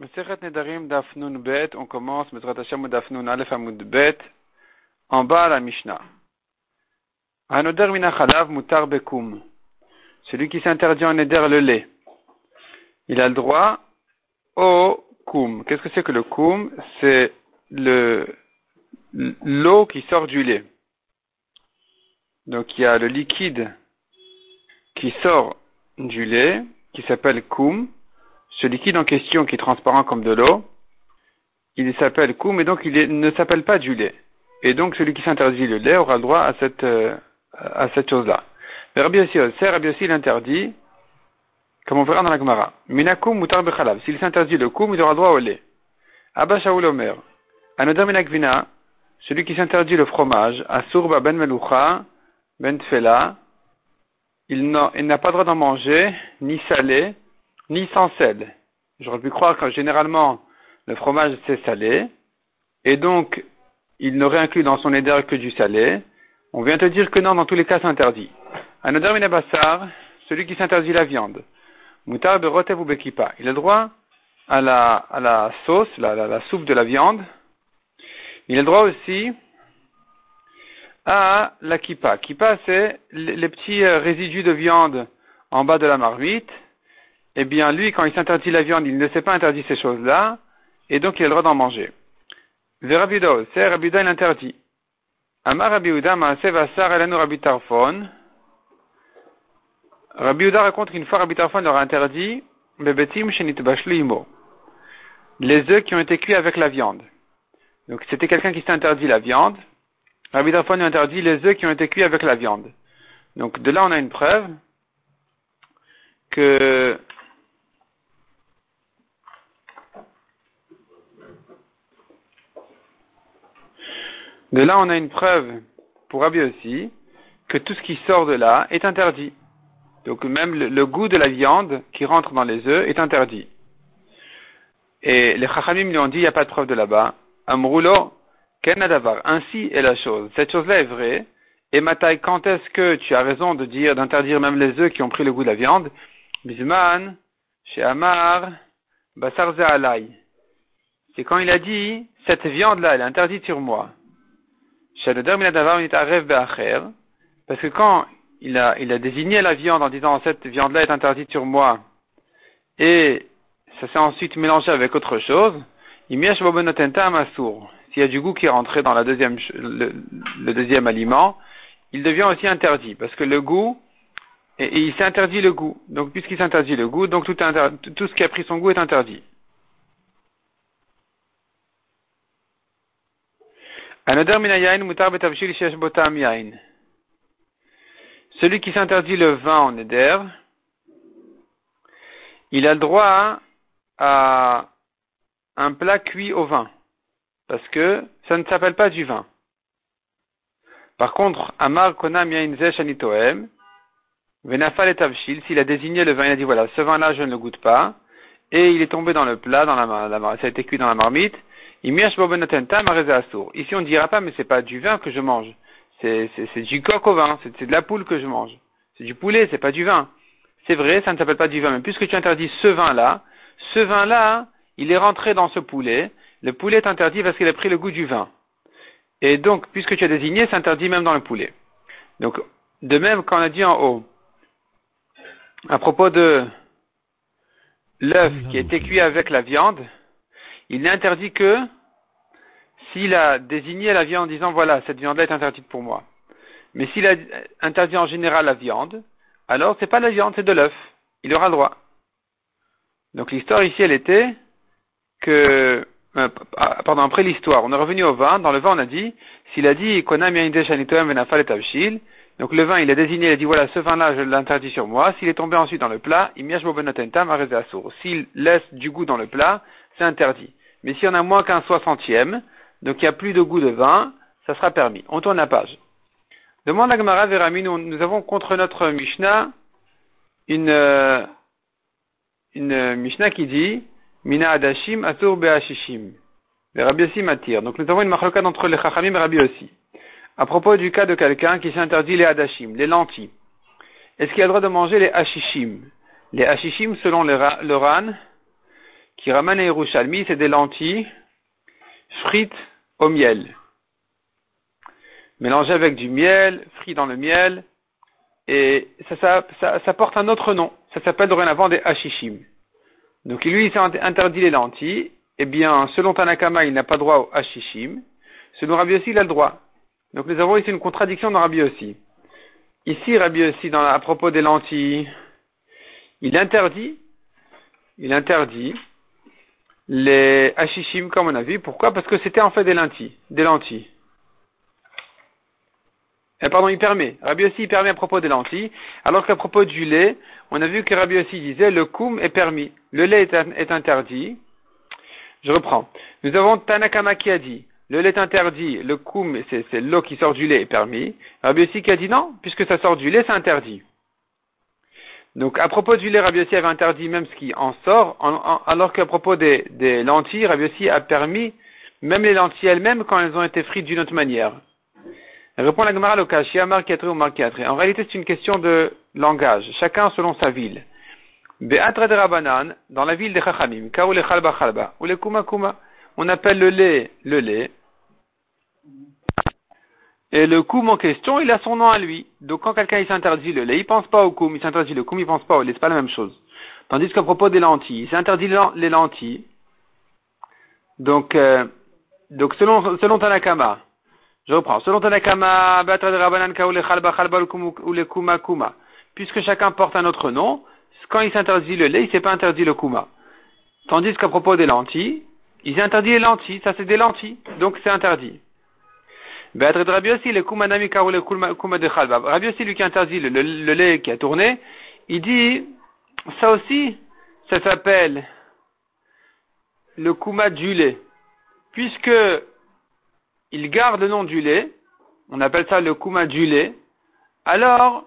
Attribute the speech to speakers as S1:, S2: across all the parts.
S1: Nedarim Dafnun Bet, on commence Meseret Hashem Dafnun Aleph Amud Bet, en bas à la Mishnah. Hanoder Mina Chalav Mutar. Celui qui s'interdit en Neder le lait. Il a le droit au Kum. Qu'est-ce que c'est que le Kum C'est le l'eau qui sort du lait. Donc il y a le liquide qui sort du lait, qui s'appelle Kum ce liquide en question qui est transparent comme de l'eau, il s'appelle koum et donc il ne s'appelle pas du lait. Et donc celui qui s'interdit le lait aura le droit à cette, euh, cette chose-là. Mais Rabbi aussi, Rabbi aussi l'interdit, comme on verra dans la Gemara. Minakum mutar bechalav. S'il s'interdit le koum, il aura le droit au lait. Abba Shaul Omer. Anodar minakvina. Celui qui s'interdit le fromage, Asurba ben melucha, ben tfela, il n'a pas droit d'en manger, ni salé, ni sans sel. J'aurais pu croire que généralement le fromage c'est salé, et donc il n'aurait inclus dans son éder que du salé. On vient te dire que non, dans tous les cas c'est interdit. Anodar minabassar, celui qui s'interdit la viande. Moutar de rotev ou bekipa. Il a droit à la, sauce, la, la, soupe de la viande. Il a droit aussi à la kippa. Kippa, c'est les petits euh, résidus de viande en bas de la marmite eh bien lui, quand il s'interdit la viande, il ne s'est pas interdit ces choses-là, et donc il a le droit d'en manger. Verabido, c'est Rabida, il interdit. Amar Rabiuda, Elanu raconte qu'une fois Rabbi Tarfon leur a interdit, Bebetim Imo. Les œufs qui ont été cuits avec la viande. Donc c'était quelqu'un qui s'est interdit la viande. Rabbi Tarfon lui a interdit les œufs qui ont été cuits avec la viande. Donc de là on a une preuve que De là, on a une preuve pour Rabbi aussi que tout ce qui sort de là est interdit. Donc même le, goût de la viande qui rentre dans les œufs est interdit. Et les Chachamim lui ont dit, il n'y a pas de preuve de là-bas. Amroulo, kenadavar. Ainsi est la chose. Cette chose-là est vraie. Et Matai, quand est-ce que tu as raison de dire, d'interdire même les œufs qui ont pris le goût de la viande? Bisman, chez Amar, Basar C'est quand il a dit, cette viande-là, elle est interdite sur moi. Parce que quand il a, il a désigné la viande en disant cette viande-là est interdite sur moi, et ça s'est ensuite mélangé avec autre chose, s'il y a du goût qui est rentré dans la deuxième, le, deuxième aliment, il devient aussi interdit, parce que le goût, et, il s'est interdit le goût. Donc puisqu'il s'interdit le goût, donc tout, tout ce qui a pris son goût est interdit. Celui qui s'interdit le vin en éder, il a droit à un plat cuit au vin, parce que ça ne s'appelle pas du vin. Par contre, Amar Konam Yain Anitoem, Venafal et Tavshil, s'il a désigné le vin, il a dit voilà, ce vin-là, je ne le goûte pas, et il est tombé dans le plat, dans la, ça a été cuit dans la marmite, Ici, on ne dira pas, mais c'est pas du vin que je mange. C'est, du coq au vin. C'est, de la poule que je mange. C'est du poulet, c'est pas du vin. C'est vrai, ça ne s'appelle pas du vin. Mais puisque tu interdis ce vin-là, ce vin-là, il est rentré dans ce poulet. Le poulet est interdit parce qu'il a pris le goût du vin. Et donc, puisque tu as désigné, c'est interdit même dans le poulet. Donc, de même qu'on a dit en haut, à propos de l'œuf qui a été cuit avec la viande, il n'est interdit que s'il a désigné la viande en disant voilà, cette viande-là est interdite pour moi. Mais s'il a interdit en général la viande, alors c'est pas la viande, c'est de l'œuf. Il aura le droit. Donc l'histoire ici, elle était que, euh, pardon, après l'histoire, on est revenu au vin. Dans le vin, on a dit, s'il a dit donc le vin, il a désigné, il a dit voilà, ce vin-là, je l'interdis sur moi. S'il est tombé ensuite dans le plat, il S'il laisse du goût dans le plat, c'est interdit. Mais s'il y en a moins qu'un soixantième, donc il n'y a plus de goût de vin, ça sera permis. On tourne la page. Demande à Gemara Verami, nous, avons contre notre Mishnah une, euh, une Mishnah qui dit Mina Adashim Asur Be'ashishim. Rabbi aussi m'attire. Donc nous avons une marloquade entre les Chachamim et Rabbi aussi. À propos du cas de quelqu'un qui s'interdit les Adashim, les lentilles. Est-ce qu'il a le droit de manger les Hashishim? Les Hashishim, selon le, le RAN, qui ramène à Yerushalmi, c'est des lentilles frites au miel. Mélangées avec du miel, frites dans le miel, et ça, ça, ça, porte un autre nom. Ça s'appelle dorénavant des hashishim. Donc lui, il s'est interdit les lentilles. Eh bien, selon Tanakama, il n'a pas droit au hashishim. Selon Rabbi aussi, il a le droit. Donc nous avons ici une contradiction dans Rabbi aussi. Ici, Rabbi aussi, à propos des lentilles, il interdit, il interdit les hashishim comme on a vu. Pourquoi? Parce que c'était en fait des lentilles, des lentilles. Eh, pardon, il permet. Rabbi aussi il permet à propos des lentilles, alors qu'à propos du lait, on a vu que Rabbi aussi disait le koum est permis, le lait est, interdit. Je reprends. Nous avons Tanakama qui a dit le lait est interdit, le koum, c'est l'eau qui sort du lait est permis. Rabbi aussi qui a dit non, puisque ça sort du lait, c'est interdit. Donc à propos du lait, Rabbi aussi avait interdit même ce qui en sort, alors qu'à propos des, lentilles, Rabbi aussi a permis même les lentilles elles-mêmes quand elles ont été frites d'une autre manière. Répond la Gemara Lokashia, marque ou marque En réalité, c'est une question de langage, chacun selon sa ville. Be'atra de Rabanan, dans la ville de Chachamim, Kaou le Chalba Chalba, ou le Kuma Kuma, on appelle le lait le lait. Et le koum en question, il a son nom à lui. Donc quand quelqu'un s'interdit le lait, il pense pas au koum, il s'interdit le koum, il pense pas au lait, c'est pas la même chose. Tandis qu'à propos des lentilles, il s'interdit les lentilles. Donc, euh, donc selon, selon Tanakama, je reprends. Selon Tanakama, puisque chacun porte un autre nom, quand il s'interdit le lait, il s'est pas interdit le kuma. Tandis qu'à propos des lentilles, il s'est interdit les lentilles, ça c'est des lentilles, donc c'est interdit. Rabbi aussi, le kuma nami le kuma de. Rabbi aussi, lui qui interdit le, le, lait qui a tourné, il dit, ça aussi, ça s'appelle le kuma du lait. Puisque il garde le nom du lait, on appelle ça le kuma du lait, alors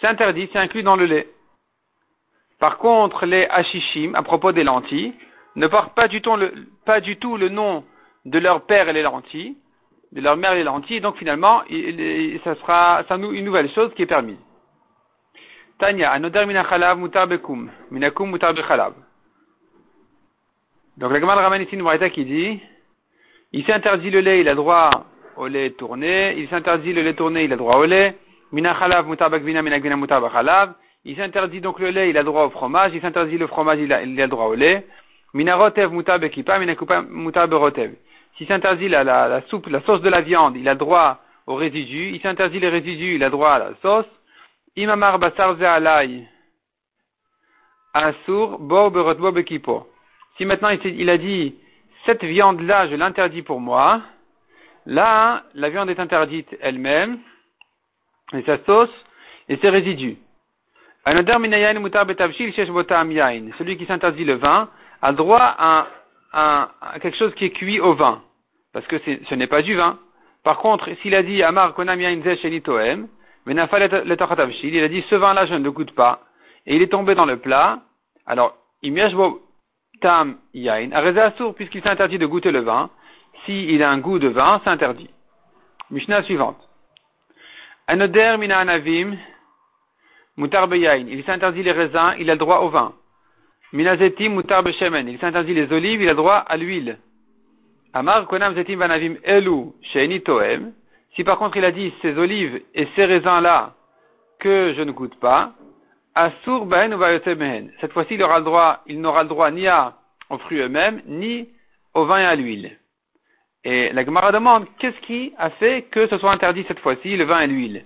S1: c'est interdit, c'est inclus dans le lait. Par contre, les hashishim, à propos des lentilles, ne portent pas du, tout le, pas du tout le nom de leur père et les lentilles, de leur mère et les lentilles, donc finalement, ça sera ça une nouvelle chose qui est permise. Tanya, anoder minachalav mutar bekum, minakum mutar bechalav. Donc la Gemara ramène ici une qui dit, il s'interdit le lait, il a droit au lait tourné. Il s'interdit le lait tourné, il a droit au lait. Mina chalav mutabak vina mina chalav. Il s'interdit donc le lait, il a droit au fromage. Il s'interdit le fromage, il a, il a droit au lait. Mina rotev mutabak kipa, mina kupa mutabak rotev. S'il s'interdit la, soupe, la sauce de la viande, il a droit aux résidus. Il s'interdit les résidus, il a droit à la sauce. Imamar basar alay. Asur bo. Si maintenant il, il a dit, cette viande-là, je l'interdis pour moi. Là, la viande est interdite elle-même, et sa sauce, et ses résidus. Celui qui s'interdit le vin a droit à, quelque chose qui est cuit au vin, parce que ce n'est pas du vin. Par contre, s'il a dit Amar konam yain il a dit ce vin-là je ne le goûte pas, et il est tombé dans le plat, alors, tam yain. Areza puisqu'il s'interdit de goûter le vin. S'il a un goût de vin, c'est interdit. Mishnah suivante. Anoder mina anavim mutar yain. Il s'interdit les raisins, il a le droit au vin. Minazetim mutar shemen. Il s'interdit les olives, il a le droit à l'huile. Amar konam zetim vanavim elu sheini toem. Si par contre il a dit ces olives et ces raisins-là que je ne goûte pas, Asur ben ou Cette fois-ci, il aura le droit, il n'aura le droit ni à, aux fruits eux-mêmes, ni au vin et à l'huile. Et la Gemara demande, qu'est-ce qui a fait que ce soit interdit cette fois-ci, le vin et l'huile?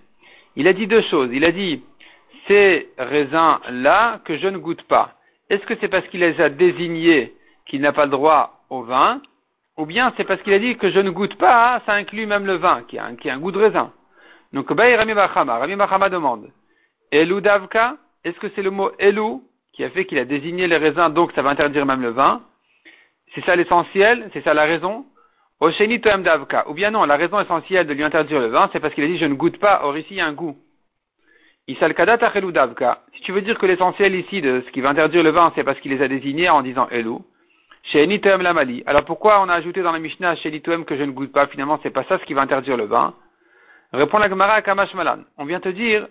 S1: Il a dit deux choses. Il a dit, ces raisins-là que je ne goûte pas. Est-ce que c'est parce qu'il les a désignés qu'il n'a pas le droit au vin? Ou bien c'est parce qu'il a dit que je ne goûte pas, ça inclut même le vin, qui a un, qui a un goût de raisin. Donc, Rami Bachama, Rami Bachama demande, Eludavka, est-ce que c'est le mot elou qui a fait qu'il a désigné les raisins, donc ça va interdire même le vin? C'est ça l'essentiel? C'est ça la raison? Osheni toem davka. Ou bien non, la raison essentielle de lui interdire le vin, c'est parce qu'il a dit je ne goûte pas, or ici il y a un goût. Isalkada davka. Si tu veux dire que l'essentiel ici de ce qui va interdire le vin, c'est parce qu'il les a désignés en disant elou. Sheni toem lamali. Alors pourquoi on a ajouté dans la Mishnah Sheni toem que je ne goûte pas Finalement, c'est pas ça ce qui va interdire le vin. Répond la Gemara à Kamash Malan. On vient te dire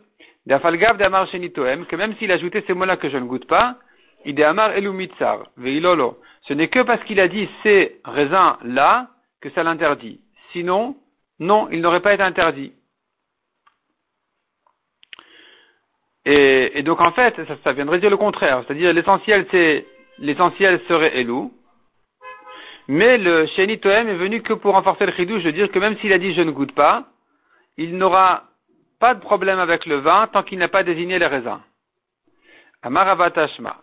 S1: que même s'il ajoutait ces mots-là que je ne goûte pas, Ideamar elu mitzar, veilolo. Ce n'est que parce qu'il a dit ces raisins là que ça l'interdit. Sinon, non, il n'aurait pas été interdit. Et, donc en fait, ça, viendrait dire le contraire. C'est-à-dire l'essentiel c'est l'essentiel serait Elou. Mais le Sheni Toem est venu que pour renforcer le chidouche, de dire que même s'il a dit je ne goûte pas, il n'aura pas de problème avec le vin tant qu'il n'a pas désigné les raisins. Amaravatashma.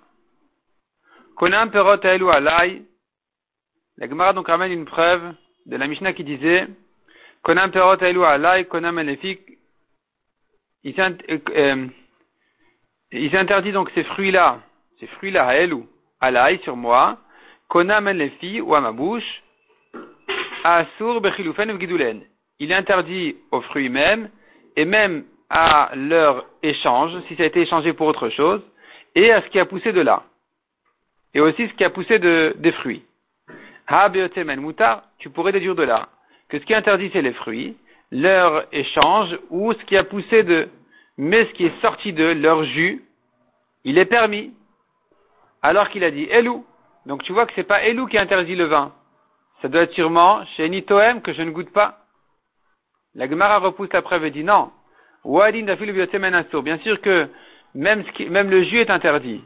S1: Konam perot Elou alai. La Gemara donc ramène une preuve de la Mishnah qui disait Konam perot Elou alai, konam elefik. Il il s'interdit donc ces fruits-là, ces fruits-là à l'ail sur moi, ou à ma bouche, bechiloufen. Il interdit aux fruits même, et même à leur échange, si ça a été échangé pour autre chose, et à ce qui a poussé de là. Et aussi ce qui a poussé de, des fruits. Ha beotemen mutar, tu pourrais déduire de là que ce qui est interdit c'est les fruits, leur échange ou ce qui a poussé de mais ce qui est sorti de leur jus, il est permis. Alors qu'il a dit Elou. Donc tu vois que c'est pas Elou qui interdit le vin. Ça doit être sûrement chez Nitoem que je ne goûte pas. La Gemara repousse la preuve et dit non. Bien sûr que même, même le jus est interdit.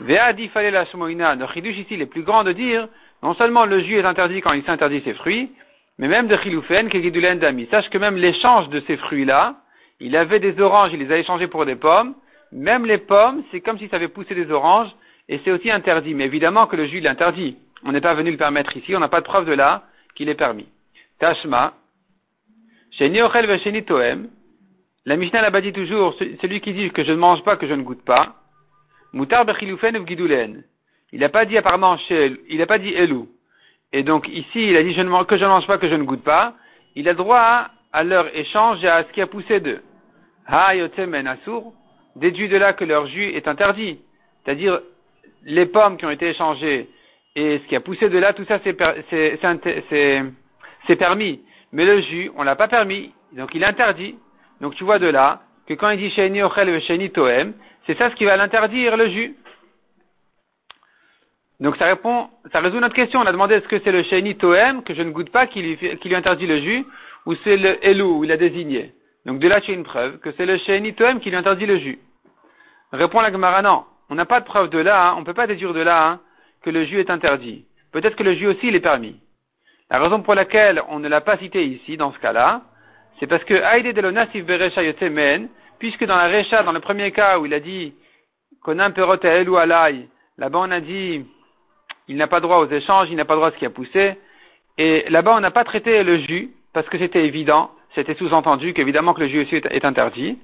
S1: Ve'adi fallait la Le chidush ici, il est plus grand de dire, non seulement le jus est interdit quand il s'interdit ses fruits, mais même de chiloufen, que dami. Sache que même l'échange de ces fruits-là, il avait des oranges, il les a échangés pour des pommes. Même les pommes, c'est comme si ça avait poussé des oranges, et c'est aussi interdit. Mais évidemment que le jus, il est interdit. On n'est pas venu le permettre ici, on n'a pas de preuve de là qu'il est permis. Tashma, Sheni Ochel Sheni Toem, la Mishnah l'a dit toujours, celui qui dit que je ne mange pas, que je ne goûte pas, Mutar Bechiloufen ou. Il n'a pas dit apparemment il n'a pas dit Elou. Et donc ici, il a dit que je ne mange pas, que je ne goûte pas. Il a droit à leur échange et à ce qui a poussé d'eux. asur, déduit de là que leur jus est interdit. C'est-à-dire, les pommes qui ont été échangées et ce qui a poussé de là, tout ça c'est permis. Mais le jus, on l'a pas permis, donc il est interdit. Donc tu vois de là que quand il dit Sheni Ochel et Sheni Toem, c'est ça ce qui va l'interdire, le jus. Donc ça répond, ça résout notre question. On a demandé est-ce que c'est le Sheni Toem que je ne goûte pas qui lui, interdit le jus, ou c'est le Elou, il a désigné. Donc de là, tu as une preuve que c'est le Sheni Toem qui lui interdit le jus. Répond la Gemara, non. On n'a pas de preuve de là, hein. on ne peut pas déduire de là hein, que le jus est interdit. Peut-être que le jus aussi, il est permis. La raison pour laquelle on ne l'a pas cité ici, dans ce cas-là, c'est parce que Aïdé de l'onasif yotemen, puisque dans la Recha, dans le premier cas où il a dit Konam perot elou alay, là-bas on a dit il n'a pas droit aux échanges, il n'a pas droit à ce qui a poussé, et là-bas on n'a pas traité le jus, parce que c'était évident, c'était sous-entendu qu'évidemment que le jus aussi est interdit.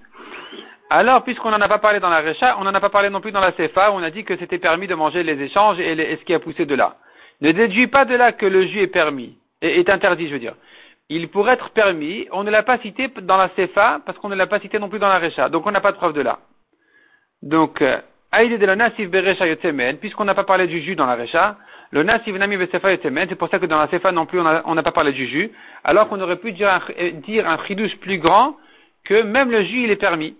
S1: Alors, puisqu'on n'en a pas parlé dans la Recha, on n'en a pas parlé non plus dans la Sefa, on a dit que c'était permis de manger les échanges et, ce qui a poussé de là. Ne déduis pas de là que le jus est permis, et est interdit, je veux dire. Il pourrait être permis, on ne l'a pas cité dans la Sefa, parce qu'on ne l'a pas cité non plus dans la Recha, donc on n'a pas de preuve de là. Donc, euh, Aïdé de la Nasif Berecha Yotemen, puisqu'on n'a pas parlé du jus dans la Recha, le Nasif Nami Besefa Yotemen, c'est pour ça que dans la Sefa non plus on n'a pas parlé du jus, alors qu'on aurait pu dire un, dire plus grand que même le jus il est permis.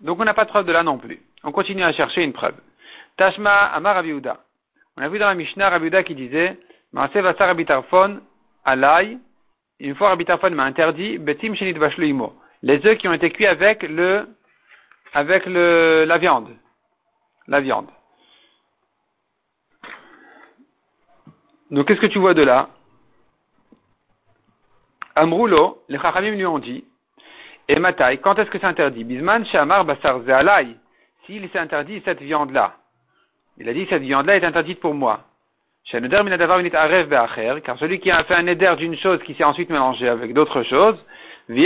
S1: Donc on n'a pas de preuve de là non plus. On continue à chercher une preuve. Tashma Amar Rabiuda. On a vu dans la Mishnah Rabiuda qui disait Maase Vasar Abitarfon Alay. Une fois Abitarfon m'a interdit Betim Shenit Vashluimo. Les œufs qui ont été cuits avec le avec le la viande. La viande. Donc qu'est-ce que tu vois de là? Amroulo, les Chachamim lui ont dit et Matai, quand est-ce que c'est interdit Bisman, Shamar, Basar, Zealai. S'il s'est interdit cette viande-là. Il a dit cette viande-là est interdite pour moi. car celui qui a fait un éder d'une chose qui s'est ensuite mélangée avec d'autres choses, S'il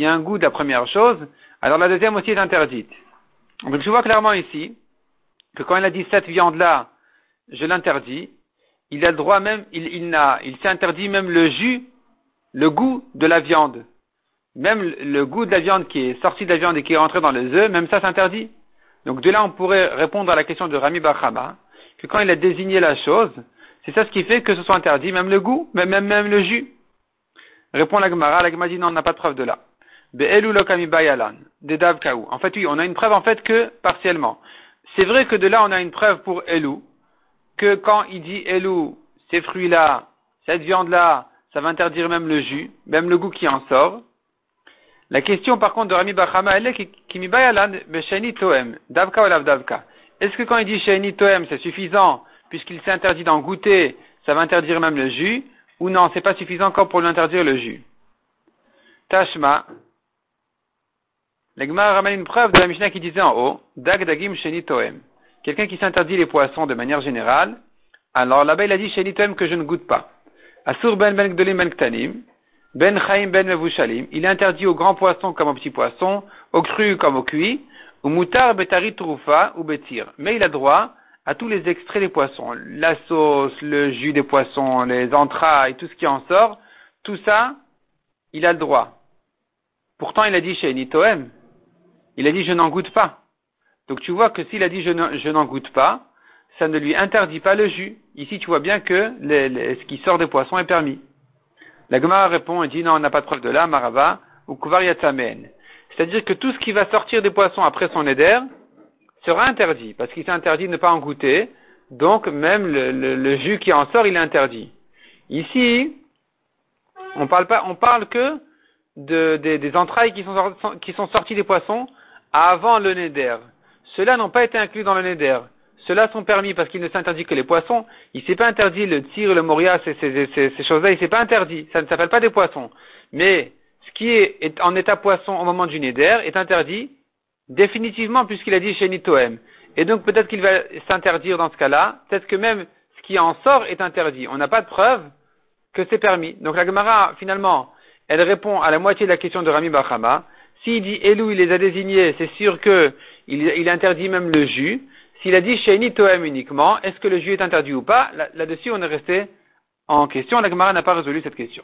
S1: y a un goût de la première chose, alors la deuxième aussi est interdite. Donc je vois clairement ici que quand il a dit cette viande-là, je l'interdis, il a le droit même, il, il, il s'est interdit même le jus le goût de la viande, même le goût de la viande qui est sorti de la viande et qui est rentré dans les œufs, même ça s'interdit. Donc de là, on pourrait répondre à la question de Rami Bachama, que quand il a désigné la chose, c'est ça ce qui fait que ce soit interdit, même le goût, même, même, même le jus. Répond la Gemara, la Gemara dit non, on n'a pas de preuve de là. En fait, oui, on a une preuve en fait que partiellement. C'est vrai que de là, on a une preuve pour Elu, que quand il dit Elu, ces fruits-là, cette viande-là, ça va interdire même le jus, même le goût qui en sort. La question par contre de Rami Bachama, elle est besheni toem. Davka ou davka. Est-ce que quand il dit sheni toem, c'est suffisant, puisqu'il s'est interdit d'en goûter, ça va interdire même le jus, ou non, c'est pas suffisant encore pour lui interdire le jus? Tashma, L'Egmar ramène une preuve de la Mishnah qui disait en haut, Dag Dagim Sheni Toem. Quelqu'un qui s'interdit les poissons de manière générale, alors là-bas il a dit Sheni Toem que je ne goûte pas. Asur ben ben gdolim ben ktanim, ben chaim ben mevushalim. Il interdit aux grands poissons comme aux petits poissons, aux crus comme aux cuits, ou mutar betari trufa ou betir. Mais il a droit à tous les extraits des poissons. La sauce, le jus des poissons, les entrailles, tout ce qui en sort, tout ça, il a le droit. Pourtant, il a dit chez Nitoem, il a dit je n'en goûte pas. Donc tu vois que s'il a dit je n'en goûte pas, ça ne lui interdit pas le jus. Ici, tu vois bien que ce qui sort des poissons est permis. La Gemara répond et dit non, on n'a pas de preuve de là, Marava, ou Kuvariyatamen. C'est-à-dire que tout ce qui va sortir des poissons après son éder sera interdit, parce qu'il s'est interdit de ne pas en goûter, donc même le, jus qui en sort, il est interdit. Ici, on parle pas, on parle que de, des entrailles qui sont, qui sont sorties des poissons avant le neder. Ceux-là n'ont pas été inclus dans le neder. Ceux-là sont permis parce qu'il ne s'interdit que les poissons. Il s'est pas interdit le tir, le moria, ces, ces, ces, choses-là, il s'est pas interdit. Ça ne s'appelle pas des poissons. Mais ce qui est, en état poisson au moment du neder est interdit définitivement puisqu'il a dit chez Nitoem. Et donc peut-être qu'il va s'interdire dans ce cas-là. Peut-être que même ce qui en sort est interdit. On n'a pas de preuve que c'est permis. Donc la Gemara, finalement, elle répond à la moitié de la question de Rami Bachama. S'il dit Elou, il les a désignés, c'est sûr que il, interdit même le jus. S'il a dit Sheini Toem uniquement, est-ce que le jus est interdit ou pas? Là-dessus, on est resté en question. La Gemara n'a pas résolu cette question.